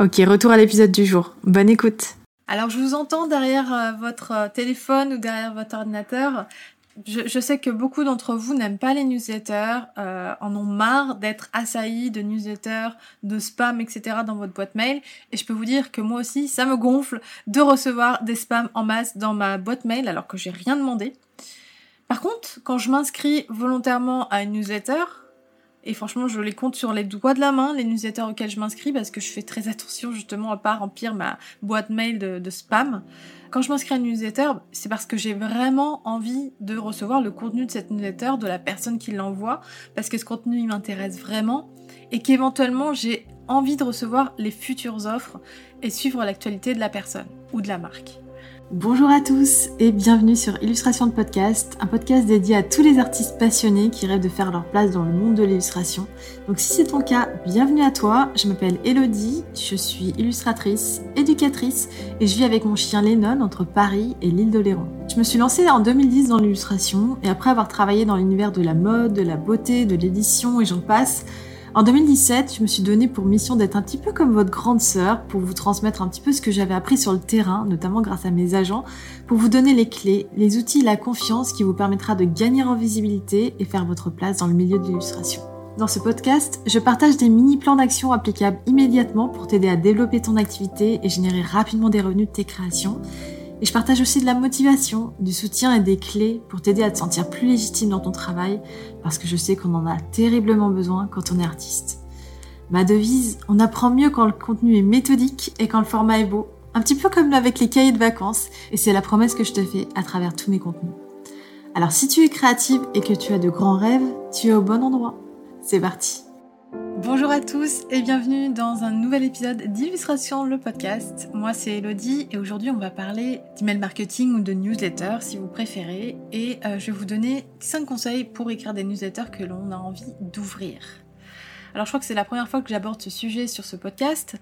Ok, retour à l'épisode du jour. Bonne écoute. Alors je vous entends derrière euh, votre euh, téléphone ou derrière votre ordinateur. Je, sais que beaucoup d'entre vous n'aiment pas les newsletters, euh, en ont marre d'être assaillis de newsletters, de spam, etc. dans votre boîte mail. Et je peux vous dire que moi aussi, ça me gonfle de recevoir des spams en masse dans ma boîte mail alors que j'ai rien demandé. Par contre, quand je m'inscris volontairement à une newsletter, et franchement, je les compte sur les doigts de la main, les newsletters auxquels je m'inscris, parce que je fais très attention justement à pas remplir ma boîte mail de, spam. Quand je m'inscris à une newsletter, c'est parce que j'ai vraiment envie de recevoir le contenu de cette newsletter, de la personne qui l'envoie, parce que ce contenu il m'intéresse vraiment, et qu'éventuellement j'ai envie de recevoir les futures offres et suivre l'actualité de la personne ou de la marque. Bonjour à tous et bienvenue sur Illustration de podcast, un podcast dédié à tous les artistes passionnés qui rêvent de faire leur place dans le monde de l'illustration. Donc si c'est ton cas, bienvenue à toi. Je m'appelle Elodie, je suis illustratrice, éducatrice et je vis avec mon chien Lennon entre Paris et l'île de Léron. Je me suis lancée en 2010 dans l'illustration et après avoir travaillé dans l'univers de la mode, de la beauté, de l'édition et j'en passe, en 2017, je me suis donné pour mission d'être un petit peu comme votre grande sœur pour vous transmettre un petit peu ce que j'avais appris sur le terrain, notamment grâce à mes agents, pour vous donner les clés, les outils, la confiance qui vous permettra de gagner en visibilité et faire votre place dans le milieu de l'illustration. Dans ce podcast, je partage des mini plans d'action applicables immédiatement pour t'aider à développer ton activité et générer rapidement des revenus de tes créations et je partage aussi de la motivation, du soutien et des clés pour t'aider à te sentir plus légitime dans ton travail, parce que je sais qu'on en a terriblement besoin quand on est artiste. Ma devise, on apprend mieux quand le contenu est méthodique et quand le format est beau. Un petit peu comme avec les cahiers de vacances, et c'est la promesse que je te fais à travers tous mes contenus. Alors si tu es créative et que tu as de grands rêves, tu es au bon endroit. C'est parti Bonjour à tous et bienvenue dans un nouvel épisode d'Illustration le podcast. Moi c'est Elodie et aujourd'hui on va parler d'email marketing ou de newsletter si vous préférez et euh, je vais vous donner 5 conseils pour écrire des newsletters que l'on a envie d'ouvrir. Alors je crois que c'est la première fois que j'aborde ce sujet sur ce podcast,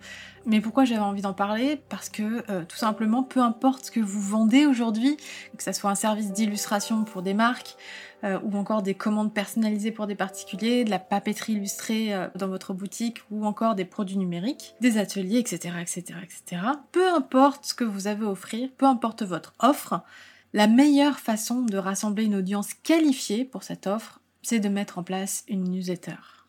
mais pourquoi j'avais envie d'en parler? Parce que euh, tout simplement, peu importe ce que vous vendez aujourd'hui, que ce soit un service d'illustration pour des marques, euh, ou encore des commandes personnalisées pour des particuliers, de la papeterie illustrée euh, dans votre boutique, ou encore des produits numériques, des ateliers, etc., etc., etc. Peu importe ce que vous avez à offrir, peu importe votre offre, la meilleure façon de rassembler une audience qualifiée pour cette offre, c'est de mettre en place une newsletter.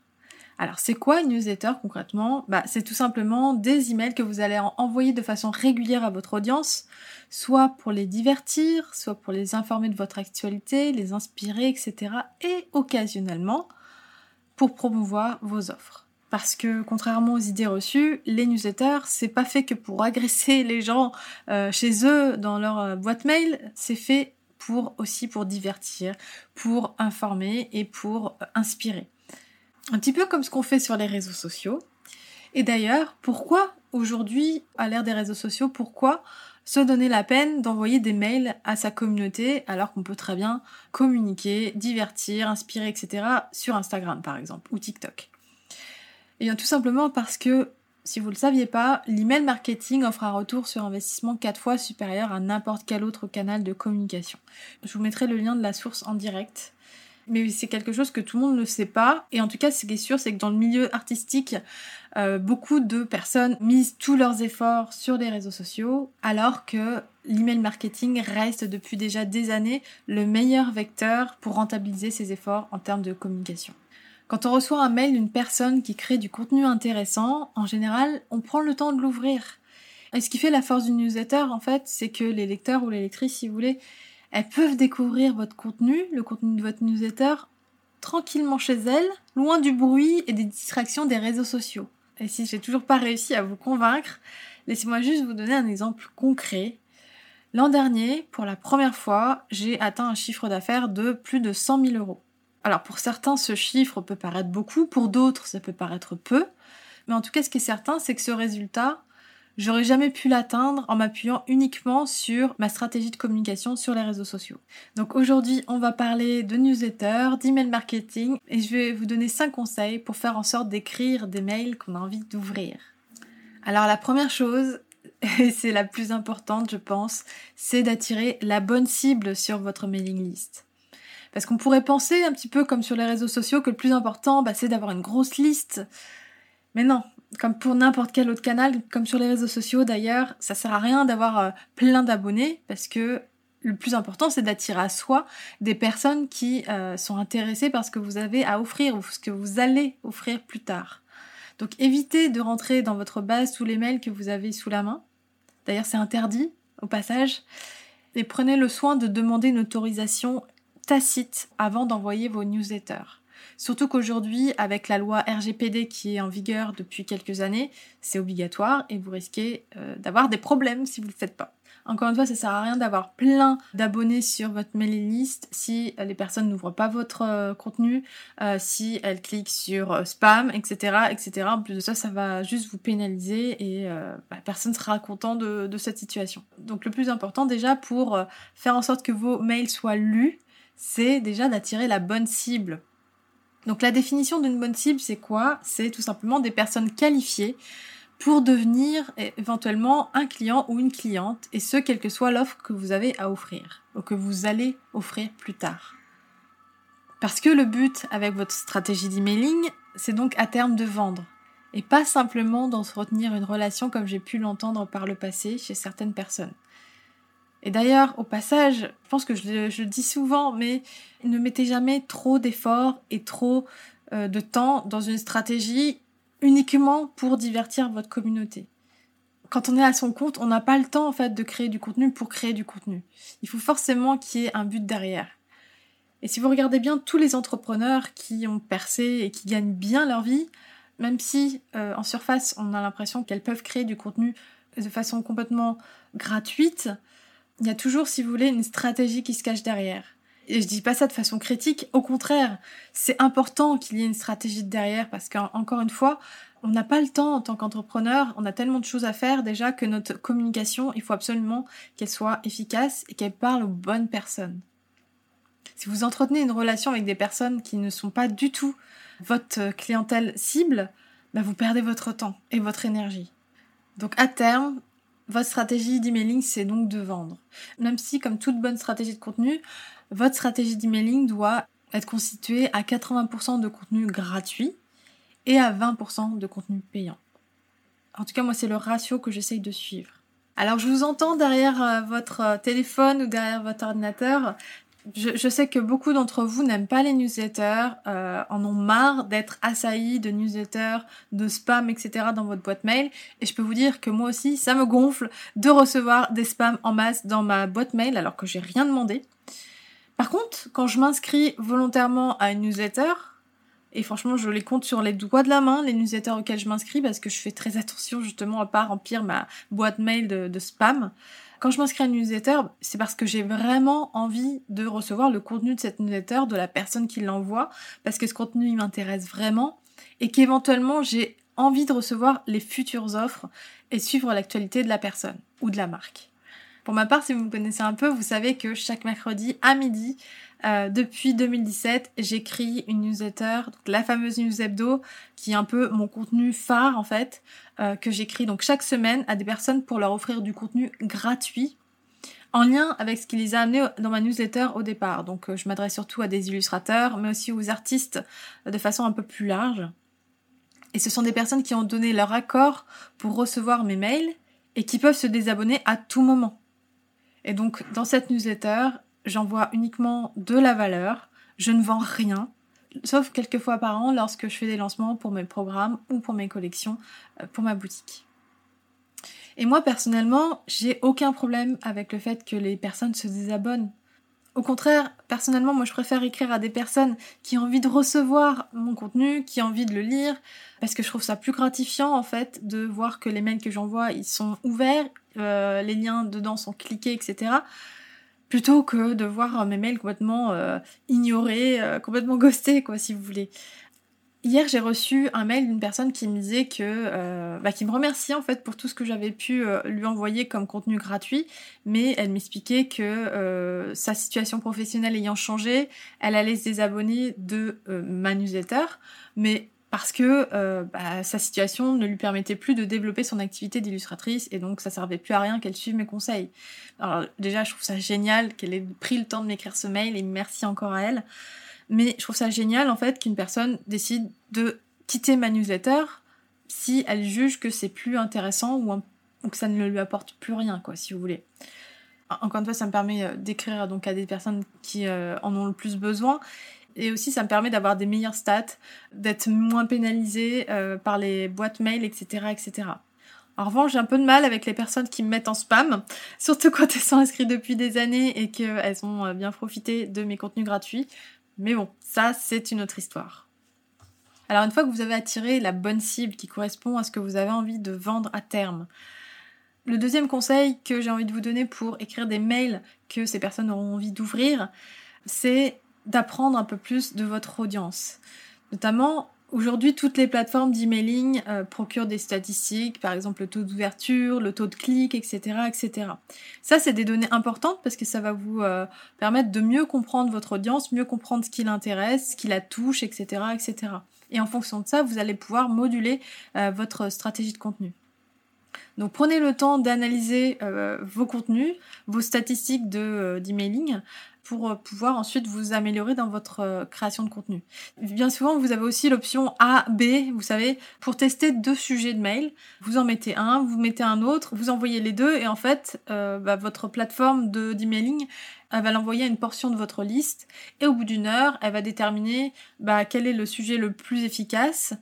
Alors, c'est quoi une newsletter concrètement? Bah, C'est tout simplement des emails que vous allez envoyer de façon régulière à votre audience, soit pour les divertir, soit pour les informer de votre actualité, les inspirer, etc. Et occasionnellement pour promouvoir vos offres. Parce que contrairement aux idées reçues, les newsletters, c'est pas fait que pour agresser les gens euh, chez eux dans leur euh, boîte mail, c'est fait pour aussi pour divertir, pour informer et pour euh, inspirer. Un petit peu comme ce qu'on fait sur les réseaux sociaux. Et d'ailleurs, pourquoi aujourd'hui, à l'ère des réseaux sociaux, pourquoi se donner la peine d'envoyer des mails à sa communauté alors qu'on peut très bien communiquer, divertir, inspirer, etc. sur Instagram par exemple ou TikTok? Et bien tout simplement parce que si vous ne le saviez pas, l'email marketing offre un retour sur investissement 4 fois supérieur à n'importe quel autre canal de communication. Je vous mettrai le lien de la source en direct mais c'est quelque chose que tout le monde ne sait pas. Et en tout cas, ce qui est sûr, c'est que dans le milieu artistique, euh, beaucoup de personnes misent tous leurs efforts sur les réseaux sociaux, alors que l'email marketing reste depuis déjà des années le meilleur vecteur pour rentabiliser ses efforts en termes de communication. Quand on reçoit un mail d'une personne qui crée du contenu intéressant, en général, on prend le temps de l'ouvrir. Et ce qui fait la force du newsletter, en fait, c'est que les lecteurs ou les lectrices, si vous voulez, elles peuvent découvrir votre contenu, le contenu de votre newsletter, tranquillement chez elles, loin du bruit et des distractions des réseaux sociaux. Et si j'ai toujours pas réussi à vous convaincre, laissez-moi juste vous donner un exemple concret. L'an dernier, pour la première fois, j'ai atteint un chiffre d'affaires de plus de 100 000 euros. Alors pour certains, ce chiffre peut paraître beaucoup, pour d'autres, ça peut paraître peu. Mais en tout cas, ce qui est certain, c'est que ce résultat, j'aurais jamais pu l'atteindre en m'appuyant uniquement sur ma stratégie de communication sur les réseaux sociaux. Donc aujourd'hui, on va parler de newsletter, d'email marketing et je vais vous donner 5 conseils pour faire en sorte d'écrire des mails qu'on a envie d'ouvrir. Alors la première chose, et c'est la plus importante je pense, c'est d'attirer la bonne cible sur votre mailing list. Parce qu'on pourrait penser un petit peu comme sur les réseaux sociaux que le plus important, bah, c'est d'avoir une grosse liste. Mais non, comme pour n'importe quel autre canal, comme sur les réseaux sociaux d'ailleurs, ça sert à rien d'avoir euh, plein d'abonnés parce que le plus important c'est d'attirer à soi des personnes qui euh, sont intéressées par ce que vous avez à offrir ou ce que vous allez offrir plus tard. Donc évitez de rentrer dans votre base tous les mails que vous avez sous la main. D'ailleurs c'est interdit au passage. Et prenez le soin de demander une autorisation tacite avant d'envoyer vos newsletters. Surtout qu'aujourd'hui, avec la loi RGPD qui est en vigueur depuis quelques années, c'est obligatoire et vous risquez euh, d'avoir des problèmes si vous ne le faites pas. Encore une fois, ça sert à rien d'avoir plein d'abonnés sur votre mailing list si euh, les personnes n'ouvrent pas votre euh, contenu, si elles cliquent sur spam, etc., etc. En plus de ça, ça va juste vous pénaliser et bah, personne sera content de, cette situation. Donc le plus important déjà pour faire en sorte que vos mails soient lus, c'est déjà d'attirer la bonne cible donc la définition d'une bonne cible, c'est quoi? C'est tout simplement des personnes qualifiées pour devenir éventuellement un client ou une cliente, et ce, quelle que soit l'offre que vous avez à offrir, ou que vous allez offrir plus tard. Parce que le but avec votre stratégie d'emailing, c'est donc à terme de vendre, et pas simplement d'entretenir une relation comme j'ai pu l'entendre par le passé chez certaines personnes. Et d'ailleurs, au passage, je pense que je le, dis souvent, mais ne mettez jamais trop d'efforts et trop euh, de temps dans une stratégie uniquement pour divertir votre communauté. Quand on est à son compte, on n'a pas le temps en fait de créer du contenu pour créer du contenu. Il faut forcément qu'il y ait un but derrière. Et si vous regardez bien tous les entrepreneurs qui ont percé et qui gagnent bien leur vie, même si euh, en surface on a l'impression qu'elles peuvent créer du contenu de façon complètement gratuite, il y a toujours, si vous voulez, une stratégie qui se cache derrière. Et je dis pas ça de façon critique, au contraire, c'est important qu'il y ait une stratégie derrière parce qu'encore une fois, on n'a pas le temps en tant qu'entrepreneur, on a tellement de choses à faire déjà que notre communication, il faut absolument qu'elle soit efficace et qu'elle parle aux bonnes personnes. Si vous entretenez une relation avec des personnes qui ne sont pas du tout votre clientèle cible, bah vous perdez votre temps et votre énergie. Donc à terme, votre stratégie d'emailing, c'est donc de vendre. Même si, comme toute bonne stratégie de contenu, votre stratégie d'emailing doit être constituée à 80% de contenu gratuit et à 20% de contenu payant. En tout cas, moi, c'est le ratio que j'essaye de suivre. Alors, je vous entends derrière euh, votre téléphone ou derrière votre ordinateur je, sais que beaucoup d'entre vous n'aiment pas les newsletters, euh, en ont marre d'être assaillis de newsletters, de spam, etc. dans votre boîte mail. Et je peux vous dire que moi aussi, ça me gonfle de recevoir des spams en masse dans ma boîte mail alors que j'ai rien demandé. Par contre, quand je m'inscris volontairement à une newsletter, et franchement, je les compte sur les doigts de la main, les newsletters auxquels je m'inscris, parce que je fais très attention justement à pas remplir ma boîte mail de, de spam. Quand je m'inscris à une newsletter, c'est parce que j'ai vraiment envie de recevoir le contenu de cette newsletter de la personne qui l'envoie, parce que ce contenu m'intéresse vraiment, et qu'éventuellement j'ai envie de recevoir les futures offres et suivre l'actualité de la personne ou de la marque. Pour ma part, si vous me connaissez un peu, vous savez que chaque mercredi à midi, euh, depuis 2017, j'écris une newsletter, donc la fameuse news hebdo, qui est un peu mon contenu phare en fait, euh, que j'écris donc chaque semaine à des personnes pour leur offrir du contenu gratuit en lien avec ce qui les a amenés dans ma newsletter au départ. Donc euh, je m'adresse surtout à des illustrateurs, mais aussi aux artistes de façon un peu plus large. Et ce sont des personnes qui ont donné leur accord pour recevoir mes mails et qui peuvent se désabonner à tout moment. Et donc dans cette newsletter, j'envoie uniquement de la valeur, je ne vends rien, sauf quelques fois par an lorsque je fais des lancements pour mes programmes ou pour mes collections euh, pour ma boutique. Et moi personnellement, j'ai aucun problème avec le fait que les personnes se désabonnent. Au contraire, personnellement, moi je préfère écrire à des personnes qui ont envie de recevoir mon contenu, qui ont envie de le lire, parce que je trouve ça plus gratifiant en fait de voir que les mails que j'envoie ils sont ouverts, euh, les liens dedans sont cliqués, etc. Plutôt que de voir mes mails complètement euh, ignorés, euh, complètement ghostés, quoi, si vous voulez. Hier, j'ai reçu un mail d'une personne qui me disait que, euh, bah, qui me remerciait en fait pour tout ce que j'avais pu lui envoyer comme contenu gratuit, mais elle m'expliquait que sa situation professionnelle ayant changé, elle allait se désabonner de ma newsletter, mais parce que bah, sa situation ne lui permettait plus de développer son activité d'illustratrice et donc ça servait plus à rien qu'elle suive mes conseils. Alors déjà, je trouve ça génial qu'elle ait pris le temps de m'écrire ce mail et merci encore à elle. Mais je trouve ça génial en fait qu'une personne décide de quitter ma newsletter si elle juge que c'est plus intéressant ou, que ça ne lui apporte plus rien, quoi, si vous voulez. Encore une fois, ça me permet euh, d'écrire donc à des personnes qui euh, en ont le plus besoin. Et aussi, ça me permet d'avoir des meilleures stats, d'être moins pénalisée euh, par les boîtes mail, etc., etc. En revanche, j'ai un peu de mal avec les personnes qui me mettent en spam, surtout quand elles sont inscrites depuis des années et qu'elles ont bien profité de mes contenus gratuits. Mais bon, ça, c'est une autre histoire. Alors une fois que vous avez attiré la bonne cible qui correspond à ce que vous avez envie de vendre à terme, le deuxième conseil que j'ai envie de vous donner pour écrire des mails que ces personnes auront envie d'ouvrir, c'est d'apprendre un peu plus de votre audience. Notamment Aujourd'hui, toutes les plateformes d'emailing euh, procurent des statistiques, par exemple le taux d'ouverture, le taux de clic, etc., etc. Ça, c'est des données importantes parce que ça va vous euh, permettre de mieux comprendre votre audience, mieux comprendre ce qui l'intéresse, ce qui la touche, etc., etc. Et en fonction de ça, vous allez pouvoir moduler euh, votre stratégie de contenu. Donc prenez le temps d'analyser vos contenus, vos statistiques de d'emailing pour euh, pouvoir ensuite vous améliorer dans votre euh, création de contenu. Bien souvent, vous avez aussi l'option A, B, vous savez, pour tester deux sujets de mail. Vous en mettez un, vous mettez un autre, vous envoyez les deux et en fait, euh, bah, votre plateforme de d'emailing, elle va l'envoyer à une portion de votre liste et au bout d'une heure, elle va déterminer bah, quel est le sujet le plus efficace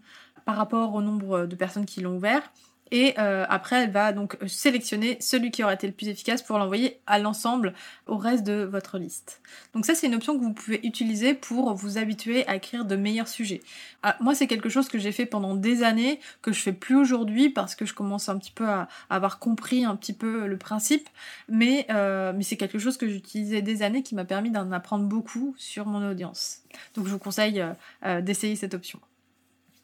par rapport au nombre de personnes qui l'ont ouvert et euh, après, elle va donc sélectionner celui qui aura été le plus efficace pour l'envoyer à l'ensemble, au reste de votre liste. Donc ça, c'est une option que vous pouvez utiliser pour vous habituer à écrire de meilleurs sujets. Ah, moi, c'est quelque chose que j'ai fait pendant des années, que je fais plus aujourd'hui parce que je commence un petit peu à, avoir compris un petit peu le principe, mais, euh, c'est quelque chose que j'utilisais des années qui m'a permis d'en apprendre beaucoup sur mon audience. Donc je vous conseille euh, d'essayer cette option.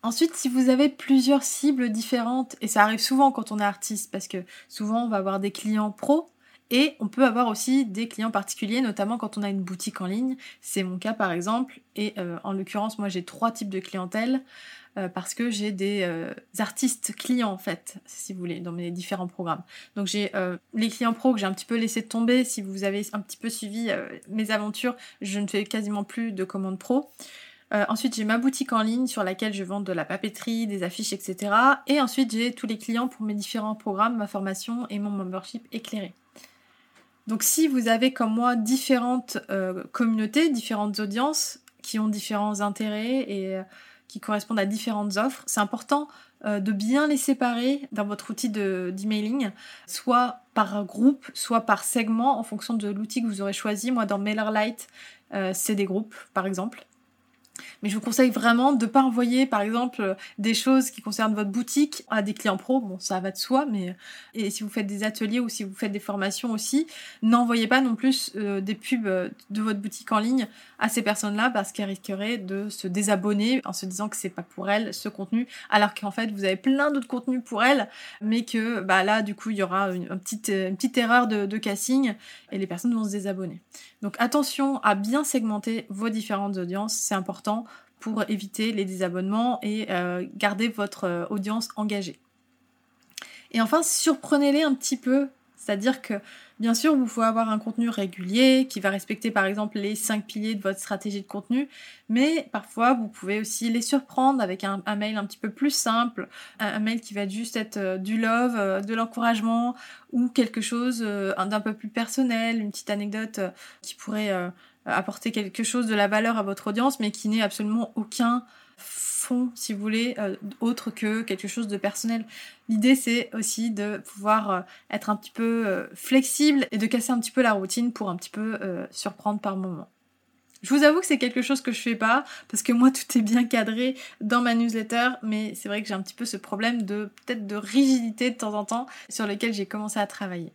Ensuite, si vous avez plusieurs cibles différentes, et ça arrive souvent quand on est artiste, parce que souvent on va avoir des clients pros, et on peut avoir aussi des clients particuliers, notamment quand on a une boutique en ligne. C'est mon cas par exemple, et euh, en l'occurrence, moi j'ai trois types de clientèle. Euh, parce que j'ai des euh, artistes clients en fait, si vous voulez, dans mes différents programmes. Donc j'ai les clients pros que j'ai un petit peu laissé tomber. Si vous avez un petit peu suivi mes aventures, je ne fais quasiment plus de commandes pro. Euh, ensuite, j'ai ma boutique en ligne sur laquelle je vends de la papeterie, des affiches, etc. Et ensuite, j'ai tous les clients pour mes différents programmes, ma formation et mon membership éclairé. Donc si vous avez comme moi différentes euh, communautés, différentes audiences qui ont différents intérêts et euh, qui correspondent à différentes offres, c'est important de bien les séparer dans votre outil d'emailing, soit par groupe, soit par segment en fonction de l'outil que vous aurez choisi. Moi dans MailerLite, c'est des groupes par exemple. Mais je vous conseille vraiment de ne pas envoyer, par exemple, des choses qui concernent votre boutique à des clients pro. Bon, ça va de soi, mais si vous faites des ateliers ou si vous faites des formations aussi, n'envoyez pas non plus euh, des pubs de votre boutique en ligne à ces personnes-là parce qu'elles risqueraient de se désabonner en se disant que c'est pas pour elles ce contenu, alors qu'en fait vous avez plein d'autres contenus pour elles, mais que bah là du coup il y aura une, petite, erreur de casting et les personnes vont se désabonner. Donc attention à bien segmenter vos différentes audiences, c'est important pour éviter les désabonnements et euh, garder votre euh, audience engagée. Et enfin, surprenez-les un petit peu c'est-à-dire que, bien sûr, vous pouvez avoir un contenu régulier qui va respecter, par exemple, les cinq piliers de votre stratégie de contenu, mais parfois, vous pouvez aussi les surprendre avec un, mail un petit peu plus simple, un, mail qui va juste être euh, du love, euh, de l'encouragement, ou quelque chose euh, d'un peu plus personnel, une petite anecdote qui pourrait apporter quelque chose de la valeur à votre audience, mais qui n'ait absolument aucun fond, si vous voulez, euh, autre que quelque chose de personnel. L'idée, c'est aussi de pouvoir euh, être un petit peu euh, flexible et de casser un petit peu la routine pour un petit peu surprendre par moment. Je vous avoue que c'est quelque chose que je fais pas parce que moi tout est bien cadré dans ma newsletter, mais c'est vrai que j'ai un petit peu ce problème de peut-être de rigidité de temps en temps sur lequel j'ai commencé à travailler.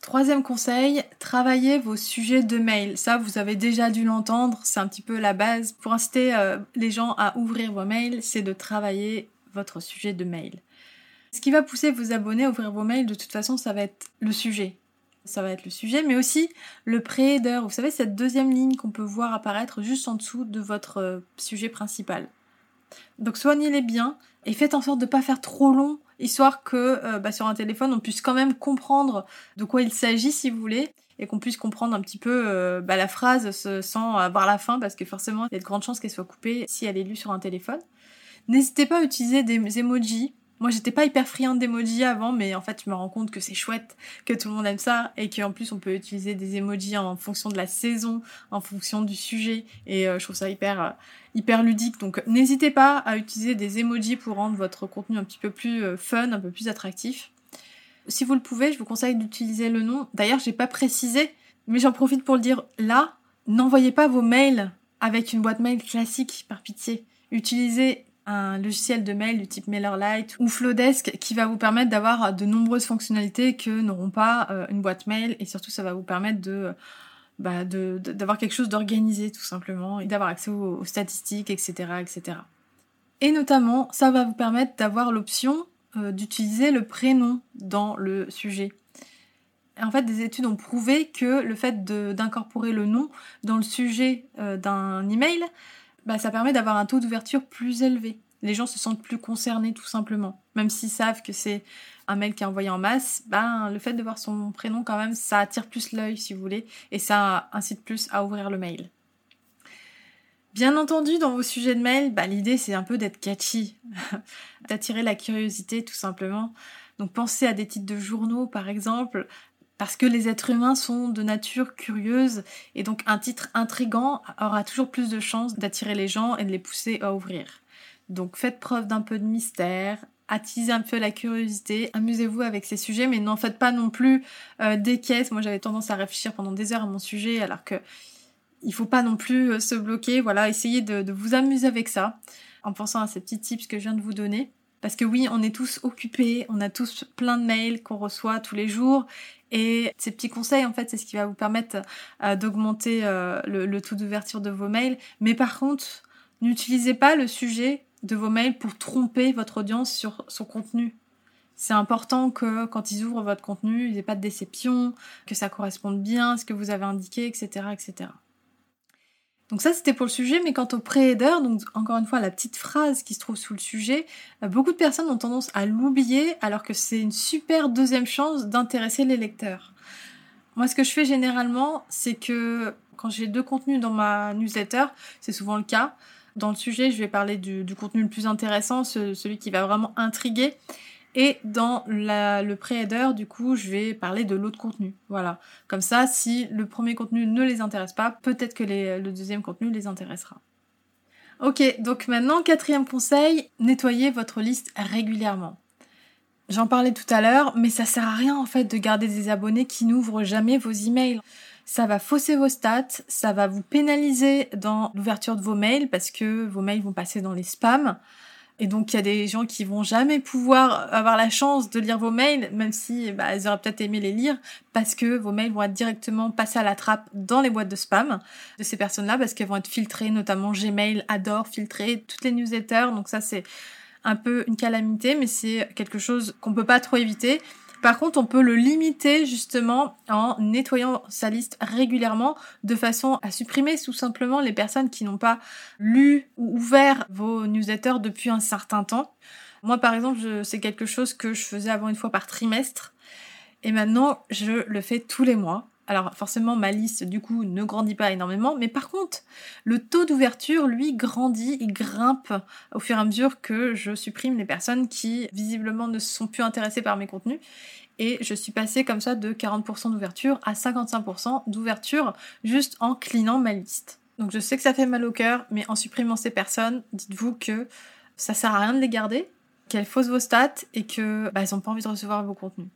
Troisième conseil, travaillez vos sujets de mail. Ça, vous avez déjà dû l'entendre, c'est un petit peu la base. Pour inciter euh, les gens à ouvrir vos mails, c'est de travailler votre sujet de mail. Ce qui va pousser vos abonnés à ouvrir vos mails, de toute façon, ça va être le sujet. Ça va être le sujet, mais aussi le pré-header. Vous savez, cette deuxième ligne qu'on peut voir apparaître juste en dessous de votre euh, sujet principal. Donc soignez-les bien et faites en sorte de ne pas faire trop long histoire que euh, bah, sur un téléphone, on puisse quand même comprendre de quoi il s'agit, si vous voulez, et qu'on puisse comprendre un petit peu euh, bah, la phrase sans avoir la fin, parce que forcément, il y a de grandes chances qu'elle soit coupée si elle est lue sur un téléphone. N'hésitez pas à utiliser des emojis moi, j'étais pas hyper friande d'emojis avant, mais en fait, je me rends compte que c'est chouette, que tout le monde aime ça, et qu'en plus, on peut utiliser des emojis en fonction de la saison, en fonction du sujet, et euh, je trouve ça hyper, euh, hyper ludique. Donc, n'hésitez pas à utiliser des emojis pour rendre votre contenu un petit peu plus euh, fun, un peu plus attractif. Si vous le pouvez, je vous conseille d'utiliser le nom. D'ailleurs, j'ai pas précisé, mais j'en profite pour le dire là. N'envoyez pas vos mails avec une boîte mail classique, par pitié. Utilisez un logiciel de mail du type MailerLite ou Flowdesk qui va vous permettre d'avoir de nombreuses fonctionnalités que n'auront pas euh, une boîte mail et surtout ça va vous permettre de bah, d'avoir quelque chose d'organisé tout simplement et d'avoir accès aux, statistiques, etc., etc. Et notamment, ça va vous permettre d'avoir l'option euh, d'utiliser le prénom dans le sujet. en fait, des études ont prouvé que le fait d'incorporer le nom dans le sujet euh, d'un email, bah, ça permet d'avoir un taux d'ouverture plus élevé. Les gens se sentent plus concernés tout simplement. Même s'ils savent que c'est un mail qui est envoyé en masse, ben, le fait de voir son prénom quand même, ça attire plus l'œil si vous voulez, et ça incite plus à ouvrir le mail. Bien entendu, dans vos sujets de mail, bah, l'idée c'est un peu d'être catchy, d'attirer la curiosité tout simplement. Donc pensez à des titres de journaux par exemple, parce que les êtres humains sont de nature curieuse et donc un titre intrigant aura toujours plus de chances d'attirer les gens et de les pousser à ouvrir. Donc faites preuve d'un peu de mystère, attisez un peu la curiosité, amusez-vous avec ces sujets, mais n'en faites pas non plus euh, des caisses. Moi j'avais tendance à réfléchir pendant des heures à mon sujet alors que il faut pas non plus euh, se bloquer. Voilà, essayez de, de vous amuser avec ça en pensant à ces petits tips que je viens de vous donner. Parce que oui, on est tous occupés, on a tous plein de mails qu'on reçoit tous les jours et ces petits conseils, en fait, c'est ce qui va vous permettre euh, d'augmenter euh, le, taux d'ouverture de vos mails. Mais par contre, n'utilisez pas le sujet de vos mails pour tromper votre audience sur son contenu. C'est important que quand ils ouvrent votre contenu, il n'y ait pas de déception, que ça corresponde bien à ce que vous avez indiqué, etc., etc. Donc ça c'était pour le sujet, mais quant au pré-header, donc encore une fois la petite phrase qui se trouve sous le sujet, euh, beaucoup de personnes ont tendance à l'oublier alors que c'est une super deuxième chance d'intéresser les lecteurs. Moi ce que je fais généralement, c'est que quand j'ai deux contenus dans ma newsletter, c'est souvent le cas, dans le sujet je vais parler du, contenu le plus intéressant, celui qui va vraiment intriguer. Et dans le pré-header, du coup, je vais parler de l'autre contenu. Voilà. Comme ça, si le premier contenu ne les intéresse pas, peut-être que le deuxième contenu les intéressera. Ok, donc maintenant, quatrième conseil, nettoyez votre liste régulièrement. J'en parlais tout à l'heure, mais ça sert à rien en fait de garder des abonnés qui n'ouvrent jamais vos emails. Ça va fausser vos stats, ça va vous pénaliser dans l'ouverture de vos mails parce que vos mails vont passer dans les spams. Et donc il y a des gens qui vont jamais pouvoir avoir la chance de lire vos mails, même si bah, elles auraient peut-être aimé les lire, parce que vos mails vont être directement passés à la trappe dans les boîtes de spam de ces personnes-là, parce qu'elles vont être filtrées, notamment Gmail adore filtrer toutes les newsletters, donc ça c'est un peu une calamité, mais c'est quelque chose qu'on peut pas trop éviter. Par contre, on peut le limiter justement en nettoyant sa liste régulièrement de façon à supprimer tout simplement les personnes qui n'ont pas lu ou ouvert vos newsletters depuis un certain temps. Moi, par exemple, c'est quelque chose que je faisais avant une fois par trimestre. Et maintenant, je le fais tous les mois. Alors forcément, ma liste du coup ne grandit pas énormément, mais par contre, le taux d'ouverture, lui, grandit et grimpe au fur et à mesure que je supprime les personnes qui visiblement ne sont plus intéressées par mes contenus. Et je suis passée comme ça de 40% d'ouverture à 55% d'ouverture juste en clinant ma liste. Donc je sais que ça fait mal au cœur, mais en supprimant ces personnes, dites-vous que ça sert à rien de les garder, qu'elles faussent vos stats et que bah, n'ont pas envie de recevoir vos contenus.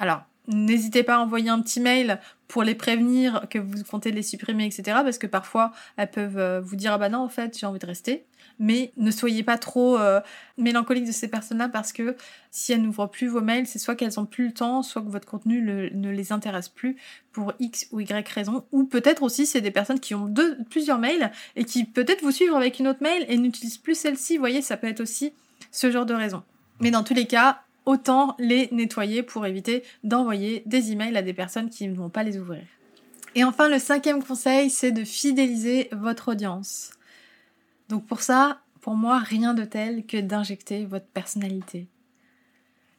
Alors, n'hésitez pas à envoyer un petit mail pour les prévenir que vous comptez les supprimer, etc. Parce que parfois, elles peuvent euh, vous dire, ah bah non, en fait, j'ai envie de rester. Mais ne soyez pas trop euh, mélancolique de ces personnes-là parce que si elles n'ouvrent plus vos mails, c'est soit qu'elles ont plus le temps, soit que votre contenu ne les intéresse plus pour X ou Y raison. Ou peut-être aussi c'est des personnes qui ont plusieurs mails et qui peut-être vous suivent avec une autre mail et n'utilisent plus celle-ci. Vous voyez, ça peut être aussi ce genre de raison. Mais dans tous les cas, autant les nettoyer pour éviter d'envoyer des emails à des personnes qui ne vont pas les ouvrir. Et enfin, le cinquième conseil, c'est de fidéliser votre audience. Donc pour ça, pour moi, rien de tel que d'injecter votre personnalité.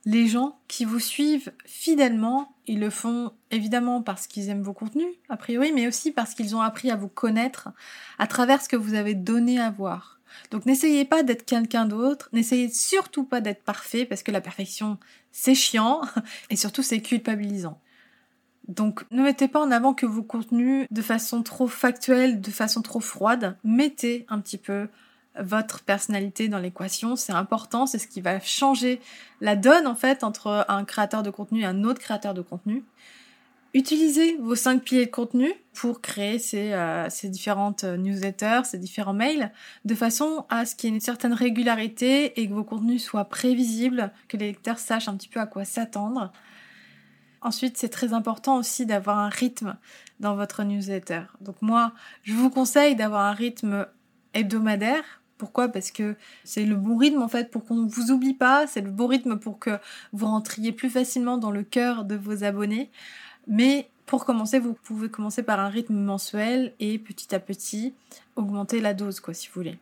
Les gens qui vous suivent fidèlement, ils le font évidemment parce qu'ils aiment vos contenus, a priori, mais aussi parce qu'ils ont appris à vous connaître à travers ce que vous avez donné à voir. Donc n'essayez pas d'être quelqu'un d'autre, n'essayez surtout pas d'être parfait parce que la perfection c'est chiant. Et surtout c'est culpabilisant. Donc ne mettez pas en avant que vos contenus de façon trop factuelle, de façon trop froide, mettez un petit peu votre personnalité dans l'équation, c'est important, c'est ce qui va changer la donne en fait entre un créateur de contenu et un autre créateur de contenu. Utilisez vos cinq piliers de contenu pour créer ces, euh, différentes euh, newsletters, ces différents mails, de façon à ce qu'il y ait une certaine régularité et que vos contenus soient prévisibles, que les lecteurs sachent un petit peu à quoi s'attendre. Ensuite, c'est très important aussi d'avoir un rythme dans votre newsletter. Donc moi, je vous conseille d'avoir un rythme hebdomadaire. Pourquoi? Parce que c'est le bon rythme en fait pour qu'on ne vous oublie pas, c'est le bon rythme pour que vous rentriez plus facilement dans le cœur de vos abonnés. Mais pour commencer, vous pouvez commencer par un rythme mensuel et petit à petit augmenter la dose, quoi, si vous voulez.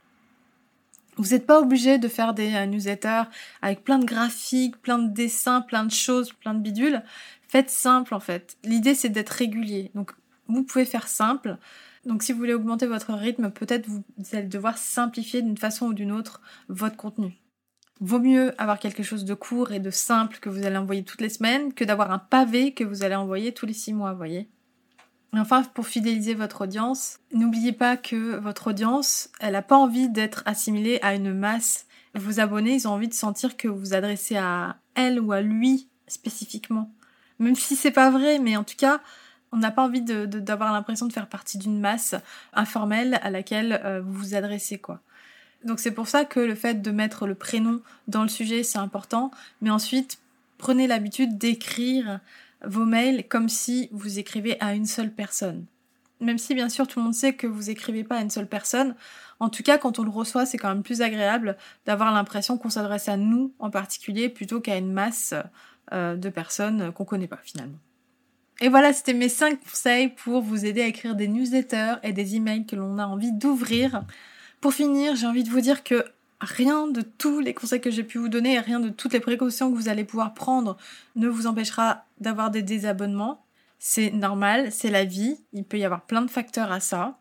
Vous n'êtes pas obligé de faire des euh, newsletters avec plein de graphiques, plein de dessins, plein de choses, plein de bidules. Faites simple en fait. L'idée c'est d'être régulier. Donc vous pouvez faire simple. Donc si vous voulez augmenter votre rythme, peut-être vous allez devoir simplifier d'une façon ou d'une autre votre contenu. Vaut mieux avoir quelque chose de court et de simple que vous allez envoyer toutes les semaines que d'avoir un pavé que vous allez envoyer tous les six mois, voyez. enfin, pour fidéliser votre audience, n'oubliez pas que votre audience, elle n'a pas envie d'être assimilée à une masse. Vos abonnés, ils ont envie de sentir que vous vous adressez à elle ou à lui spécifiquement. Même si c'est pas vrai, mais en tout cas, on n'a pas envie d'avoir l'impression de faire partie d'une masse informelle à laquelle euh, vous vous adressez, quoi. Donc c'est pour ça que le fait de mettre le prénom dans le sujet, c'est important. Mais ensuite, prenez l'habitude d'écrire vos mails comme si vous écrivez à une seule personne. Même si bien sûr tout le monde sait que vous écrivez pas à une seule personne, en tout cas quand on le reçoit, c'est quand même plus agréable d'avoir l'impression qu'on s'adresse à nous en particulier plutôt qu'à une masse euh, de personnes qu'on connaît pas finalement. Et voilà, c'était mes 5 conseils pour vous aider à écrire des newsletters et des emails que l'on a envie d'ouvrir. Pour finir, j'ai envie de vous dire que rien de tous les conseils que j'ai pu vous donner rien de toutes les précautions que vous allez pouvoir prendre ne vous empêchera d'avoir des désabonnements. C'est normal, c'est la vie, il peut y avoir plein de facteurs à ça.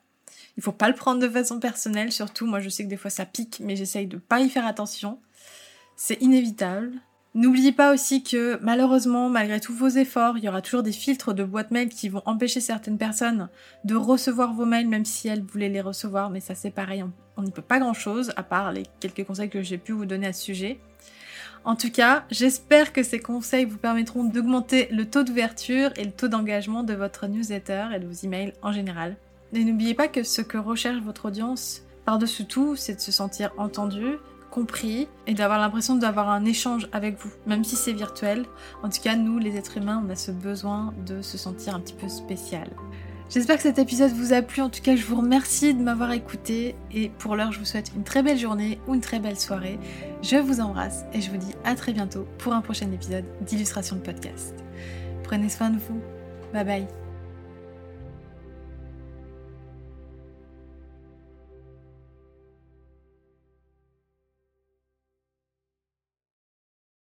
Il faut pas le prendre de façon personnelle, surtout moi je sais que des fois ça pique, mais j'essaye de pas y faire attention. C'est inévitable. N'oubliez pas aussi que malheureusement, malgré tous vos efforts, il y aura toujours des filtres de boîte mail qui vont empêcher certaines personnes de recevoir vos mails même si elles voulaient les recevoir, mais ça c'est pareil, on n'y peut pas grand chose à part les quelques conseils que j'ai pu vous donner à ce sujet. En tout cas, j'espère que ces conseils vous permettront d'augmenter le taux d'ouverture et le taux d'engagement de votre newsletter et de vos emails en général. Et n'oubliez pas que ce que recherche votre audience par-dessus tout, c'est de se sentir entendu, compris et d'avoir l'impression d'avoir un échange avec vous, même si c'est virtuel. En tout cas, nous, les êtres humains, on a ce besoin de se sentir un petit peu spécial. J'espère que cet épisode vous a plu. En tout cas, je vous remercie de m'avoir écouté. Et pour l'heure, je vous souhaite une très belle journée ou une très belle soirée. Je vous embrasse et je vous dis à très bientôt pour un prochain épisode d'Illustration de podcast. Prenez soin de vous. Bye bye.